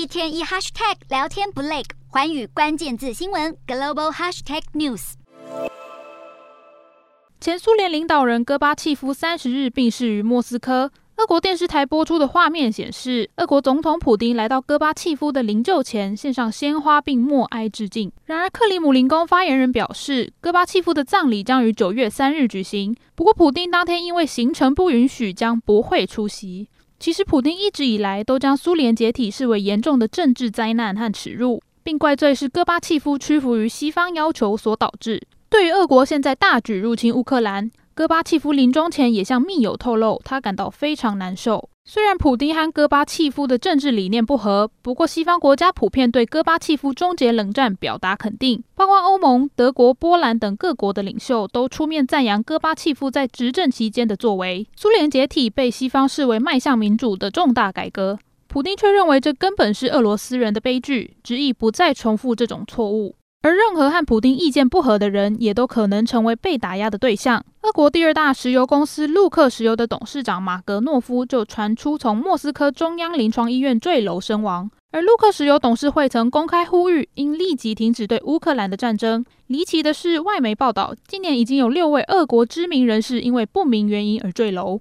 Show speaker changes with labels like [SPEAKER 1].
[SPEAKER 1] 一天一 hashtag 聊天不累，环宇关键字新闻 global hashtag news。
[SPEAKER 2] 前苏联领导人戈巴契夫三十日病逝于莫斯科。俄国电视台播出的画面显示，俄国总统普丁来到戈巴契夫的灵柩前，献上鲜花并默哀致敬。然而，克里姆林宫发言人表示，戈巴契夫的葬礼将于九月三日举行。不过，普丁当天因为行程不允许，将不会出席。其实，普丁一直以来都将苏联解体视为严重的政治灾难和耻辱，并怪罪是戈巴契夫屈服于西方要求所导致。对于俄国现在大举入侵乌克兰，戈巴契夫临终前也向密友透露，他感到非常难受。虽然普丁和戈巴契夫的政治理念不合，不过西方国家普遍对戈巴契夫终结冷战表达肯定，包括欧盟、德国、波兰等各国的领袖都出面赞扬戈巴契夫在执政期间的作为。苏联解体被西方视为迈向民主的重大改革，普丁却认为这根本是俄罗斯人的悲剧，执意不再重复这种错误。而任何和普丁意见不合的人，也都可能成为被打压的对象。俄国第二大石油公司陆克石油的董事长马格诺夫就传出从莫斯科中央临床医院坠楼身亡。而陆克石油董事会曾公开呼吁，应立即停止对乌克兰的战争。离奇的是，外媒报道，今年已经有六位俄国知名人士因为不明原因而坠楼。